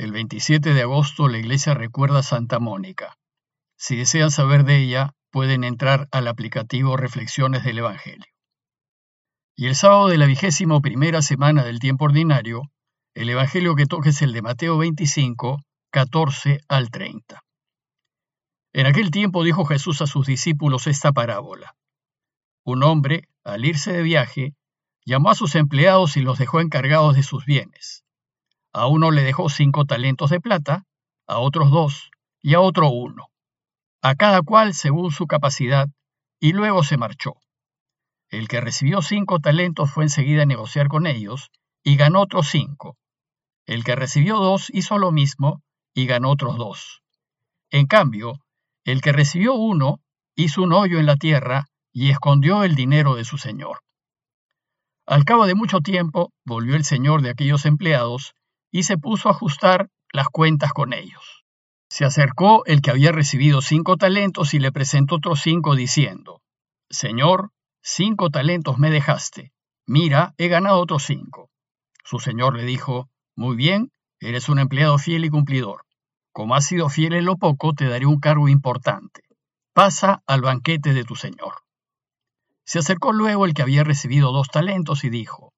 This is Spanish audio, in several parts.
El 27 de agosto la iglesia recuerda a Santa Mónica. Si desean saber de ella, pueden entrar al aplicativo Reflexiones del Evangelio. Y el sábado de la vigésimo primera semana del tiempo ordinario, el Evangelio que toca es el de Mateo 25, 14 al 30. En aquel tiempo dijo Jesús a sus discípulos esta parábola. Un hombre, al irse de viaje, llamó a sus empleados y los dejó encargados de sus bienes. A uno le dejó cinco talentos de plata, a otros dos y a otro uno, a cada cual según su capacidad, y luego se marchó. El que recibió cinco talentos fue enseguida a negociar con ellos y ganó otros cinco. El que recibió dos hizo lo mismo y ganó otros dos. En cambio, el que recibió uno hizo un hoyo en la tierra y escondió el dinero de su señor. Al cabo de mucho tiempo volvió el señor de aquellos empleados y se puso a ajustar las cuentas con ellos. Se acercó el que había recibido cinco talentos y le presentó otros cinco diciendo, Señor, cinco talentos me dejaste, mira, he ganado otros cinco. Su señor le dijo, Muy bien, eres un empleado fiel y cumplidor. Como has sido fiel en lo poco, te daré un cargo importante. Pasa al banquete de tu señor. Se acercó luego el que había recibido dos talentos y dijo,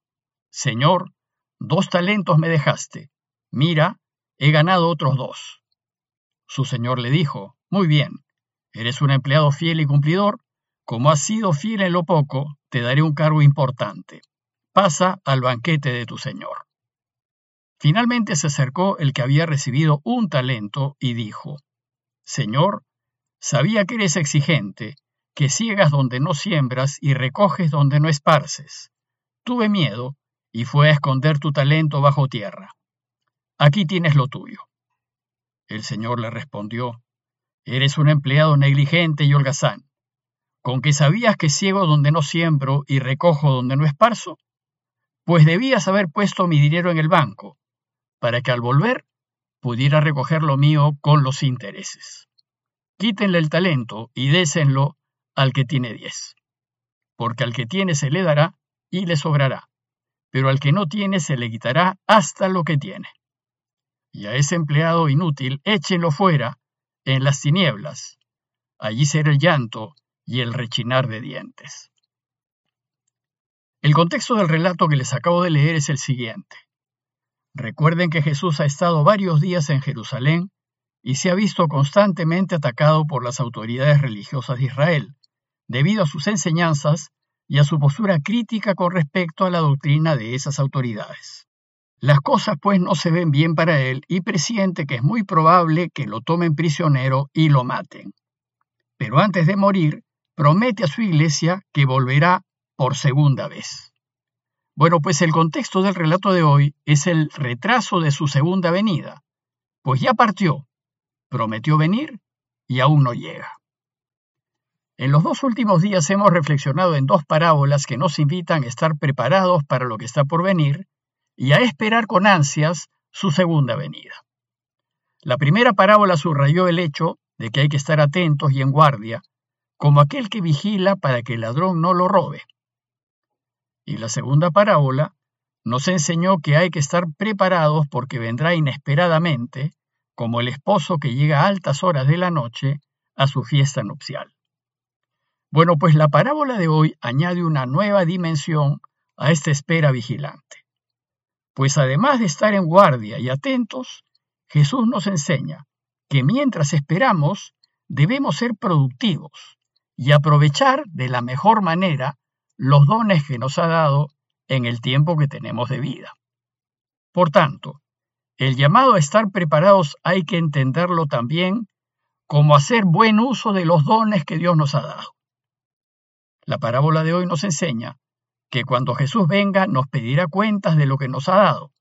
Señor, Dos talentos me dejaste. Mira, he ganado otros dos. Su señor le dijo, Muy bien, eres un empleado fiel y cumplidor. Como has sido fiel en lo poco, te daré un cargo importante. Pasa al banquete de tu señor. Finalmente se acercó el que había recibido un talento y dijo, Señor, sabía que eres exigente, que ciegas donde no siembras y recoges donde no esparces. Tuve miedo y fue a esconder tu talento bajo tierra. Aquí tienes lo tuyo. El Señor le respondió, Eres un empleado negligente y holgazán, con que sabías que ciego donde no siembro y recojo donde no esparzo, pues debías haber puesto mi dinero en el banco, para que al volver pudiera recoger lo mío con los intereses. Quítenle el talento y désenlo al que tiene diez, porque al que tiene se le dará y le sobrará pero al que no tiene se le quitará hasta lo que tiene. Y a ese empleado inútil échenlo fuera, en las tinieblas. Allí será el llanto y el rechinar de dientes. El contexto del relato que les acabo de leer es el siguiente. Recuerden que Jesús ha estado varios días en Jerusalén y se ha visto constantemente atacado por las autoridades religiosas de Israel, debido a sus enseñanzas y a su postura crítica con respecto a la doctrina de esas autoridades. Las cosas pues no se ven bien para él y presiente que es muy probable que lo tomen prisionero y lo maten. Pero antes de morir, promete a su iglesia que volverá por segunda vez. Bueno, pues el contexto del relato de hoy es el retraso de su segunda venida, pues ya partió, prometió venir y aún no llega. En los dos últimos días hemos reflexionado en dos parábolas que nos invitan a estar preparados para lo que está por venir y a esperar con ansias su segunda venida. La primera parábola subrayó el hecho de que hay que estar atentos y en guardia, como aquel que vigila para que el ladrón no lo robe. Y la segunda parábola nos enseñó que hay que estar preparados porque vendrá inesperadamente, como el esposo que llega a altas horas de la noche a su fiesta nupcial. Bueno, pues la parábola de hoy añade una nueva dimensión a esta espera vigilante. Pues además de estar en guardia y atentos, Jesús nos enseña que mientras esperamos debemos ser productivos y aprovechar de la mejor manera los dones que nos ha dado en el tiempo que tenemos de vida. Por tanto, el llamado a estar preparados hay que entenderlo también como hacer buen uso de los dones que Dios nos ha dado. La parábola de hoy nos enseña que cuando Jesús venga nos pedirá cuentas de lo que nos ha dado.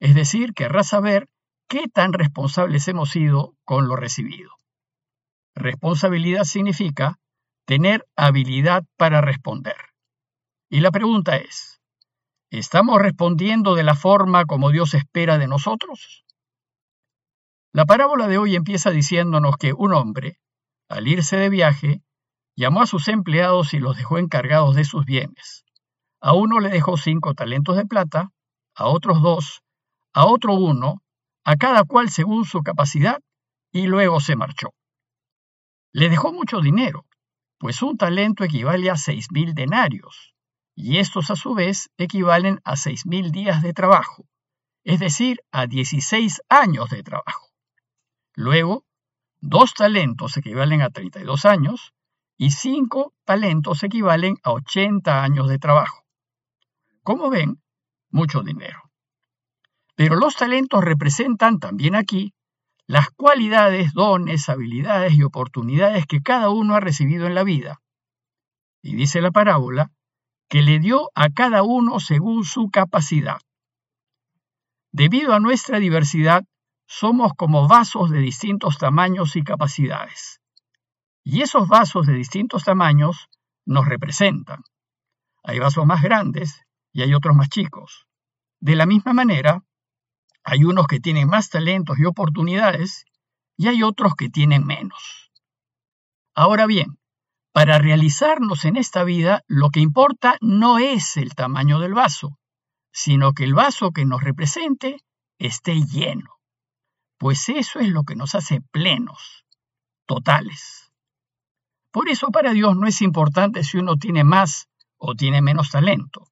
Es decir, querrá saber qué tan responsables hemos sido con lo recibido. Responsabilidad significa tener habilidad para responder. Y la pregunta es, ¿estamos respondiendo de la forma como Dios espera de nosotros? La parábola de hoy empieza diciéndonos que un hombre, al irse de viaje, Llamó a sus empleados y los dejó encargados de sus bienes. A uno le dejó cinco talentos de plata, a otros dos, a otro uno, a cada cual según su capacidad, y luego se marchó. Le dejó mucho dinero, pues un talento equivale a seis mil denarios, y estos a su vez equivalen a seis mil días de trabajo, es decir, a 16 años de trabajo. Luego, dos talentos equivalen a 32 años y cinco talentos equivalen a 80 años de trabajo. Como ven, mucho dinero. Pero los talentos representan también aquí las cualidades, dones, habilidades y oportunidades que cada uno ha recibido en la vida. Y dice la parábola que le dio a cada uno según su capacidad. Debido a nuestra diversidad, somos como vasos de distintos tamaños y capacidades. Y esos vasos de distintos tamaños nos representan. Hay vasos más grandes y hay otros más chicos. De la misma manera, hay unos que tienen más talentos y oportunidades y hay otros que tienen menos. Ahora bien, para realizarnos en esta vida, lo que importa no es el tamaño del vaso, sino que el vaso que nos represente esté lleno, pues eso es lo que nos hace plenos, totales. Por eso para Dios no es importante si uno tiene más o tiene menos talento.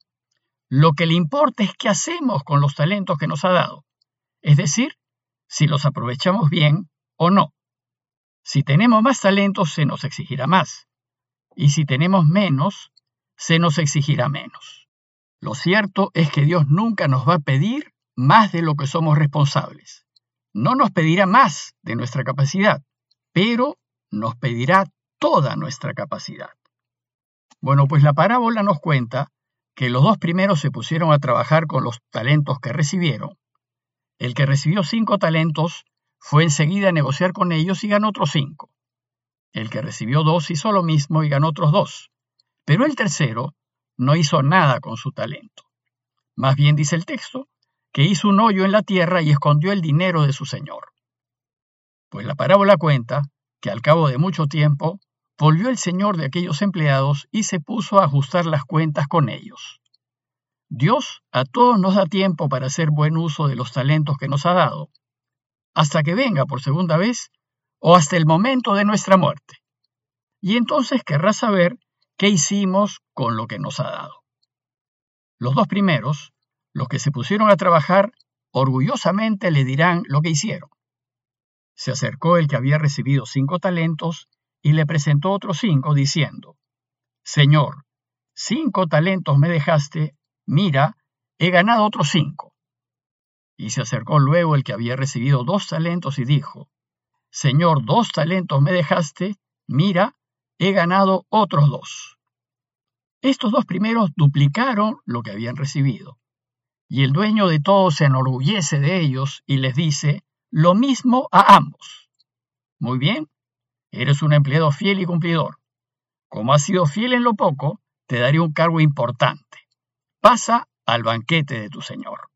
Lo que le importa es qué hacemos con los talentos que nos ha dado es decir, si los aprovechamos bien o no. Si tenemos más talentos, se nos exigirá más, y si tenemos menos, se nos exigirá menos. Lo cierto es que Dios nunca nos va a pedir más de lo que somos responsables. No nos pedirá más de nuestra capacidad, pero nos pedirá toda nuestra capacidad. Bueno, pues la parábola nos cuenta que los dos primeros se pusieron a trabajar con los talentos que recibieron el que recibió cinco talentos fue enseguida a negociar con ellos y ganó otros cinco. El que recibió dos hizo lo mismo y ganó otros dos. Pero el tercero no hizo nada con su talento. Más bien dice el texto, que hizo un hoyo en la tierra y escondió el dinero de su señor. Pues la parábola cuenta que al cabo de mucho tiempo volvió el señor de aquellos empleados y se puso a ajustar las cuentas con ellos. Dios a todos nos da tiempo para hacer buen uso de los talentos que nos ha dado, hasta que venga por segunda vez o hasta el momento de nuestra muerte. Y entonces querrá saber qué hicimos con lo que nos ha dado. Los dos primeros, los que se pusieron a trabajar, orgullosamente le dirán lo que hicieron. Se acercó el que había recibido cinco talentos y le presentó otros cinco, diciendo, Señor, cinco talentos me dejaste, mira, he ganado otros cinco. Y se acercó luego el que había recibido dos talentos y dijo, Señor, dos talentos me dejaste, mira, he ganado otros dos. Estos dos primeros duplicaron lo que habían recibido. Y el dueño de todos se enorgullece de ellos y les dice lo mismo a ambos. Muy bien, eres un empleado fiel y cumplidor. Como has sido fiel en lo poco, te daré un cargo importante pasa al banquete de tu Señor.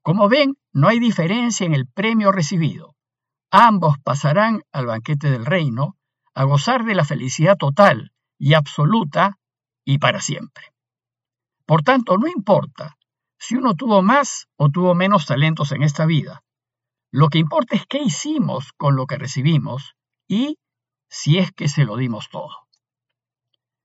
Como ven, no hay diferencia en el premio recibido. Ambos pasarán al banquete del reino a gozar de la felicidad total y absoluta y para siempre. Por tanto, no importa si uno tuvo más o tuvo menos talentos en esta vida. Lo que importa es qué hicimos con lo que recibimos y si es que se lo dimos todo.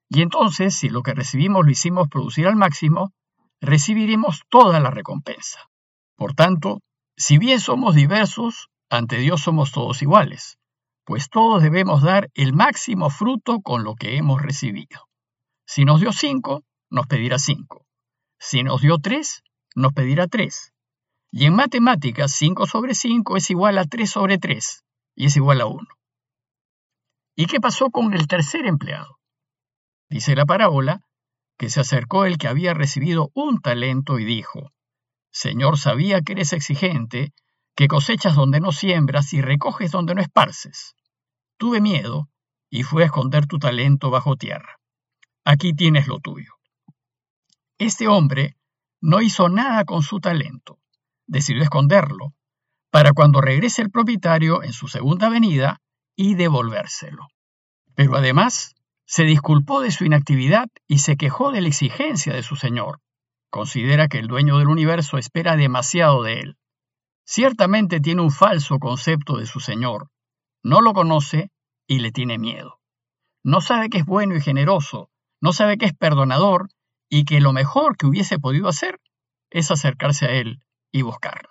Y entonces, si lo que recibimos lo hicimos producir al máximo, recibiremos toda la recompensa. Por tanto, si bien somos diversos, ante Dios somos todos iguales, pues todos debemos dar el máximo fruto con lo que hemos recibido. Si nos dio cinco, nos pedirá cinco. Si nos dio tres, nos pedirá tres. Y en matemáticas, 5 sobre 5 es igual a 3 sobre 3, y es igual a 1. ¿Y qué pasó con el tercer empleado? Dice la parábola que se acercó el que había recibido un talento y dijo, Señor, sabía que eres exigente, que cosechas donde no siembras y recoges donde no esparces. Tuve miedo y fui a esconder tu talento bajo tierra. Aquí tienes lo tuyo. Este hombre no hizo nada con su talento, decidió esconderlo, para cuando regrese el propietario en su segunda venida y devolvérselo. Pero además se disculpó de su inactividad y se quejó de la exigencia de su señor. Considera que el dueño del universo espera demasiado de él. ciertamente tiene un falso concepto de su Señor, no lo conoce y le tiene miedo. No sabe que es bueno y generoso, no sabe que es perdonador y que lo mejor que hubiese podido hacer es acercarse a Él y buscarlo.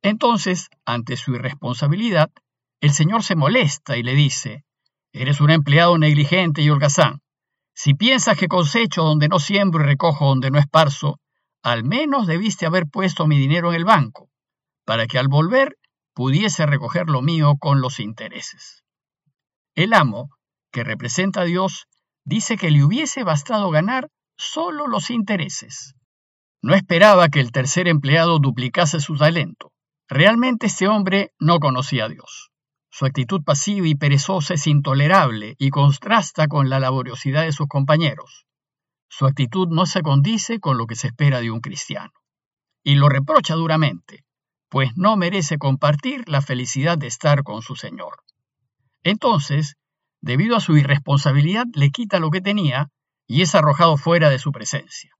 Entonces, ante su irresponsabilidad, el Señor se molesta y le dice, Eres un empleado negligente y holgazán. Si piensas que cosecho donde no siembro y recojo donde no esparzo, al menos debiste haber puesto mi dinero en el banco para que al volver pudiese recoger lo mío con los intereses. El amo, que representa a Dios, dice que le hubiese bastado ganar solo los intereses. No esperaba que el tercer empleado duplicase su talento. Realmente este hombre no conocía a Dios. Su actitud pasiva y perezosa es intolerable y contrasta con la laboriosidad de sus compañeros. Su actitud no se condice con lo que se espera de un cristiano. Y lo reprocha duramente, pues no merece compartir la felicidad de estar con su Señor. Entonces, debido a su irresponsabilidad, le quita lo que tenía y es arrojado fuera de su presencia.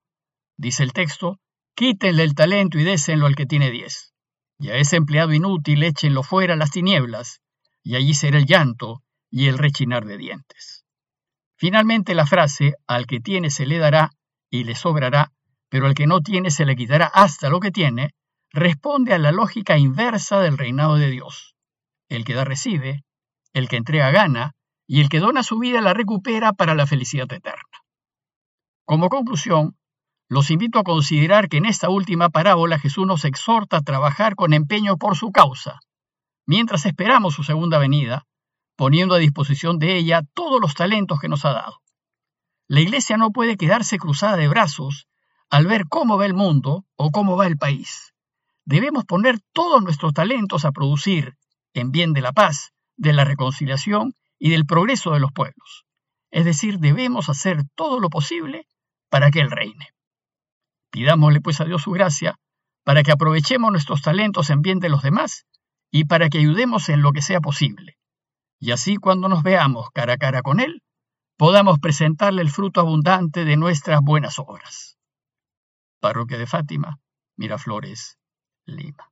Dice el texto, quítenle el talento y désenlo al que tiene diez. Y a ese empleado inútil échenlo fuera a las tinieblas, y allí será el llanto y el rechinar de dientes. Finalmente la frase, al que tiene se le dará y le sobrará, pero al que no tiene se le quitará hasta lo que tiene, responde a la lógica inversa del reinado de Dios. El que da recibe, el que entrega gana, y el que dona su vida la recupera para la felicidad eterna. Como conclusión, los invito a considerar que en esta última parábola Jesús nos exhorta a trabajar con empeño por su causa, mientras esperamos su segunda venida, poniendo a disposición de ella todos los talentos que nos ha dado. La Iglesia no puede quedarse cruzada de brazos al ver cómo va el mundo o cómo va el país debemos poner todos nuestros talentos a producir en bien de la paz, de la reconciliación y del progreso de los pueblos. Es decir, debemos hacer todo lo posible para que Él reine. Pidámosle pues a Dios su gracia para que aprovechemos nuestros talentos en bien de los demás y para que ayudemos en lo que sea posible. Y así cuando nos veamos cara a cara con Él, podamos presentarle el fruto abundante de nuestras buenas obras. Parroquia de Fátima, Miraflores, Lima.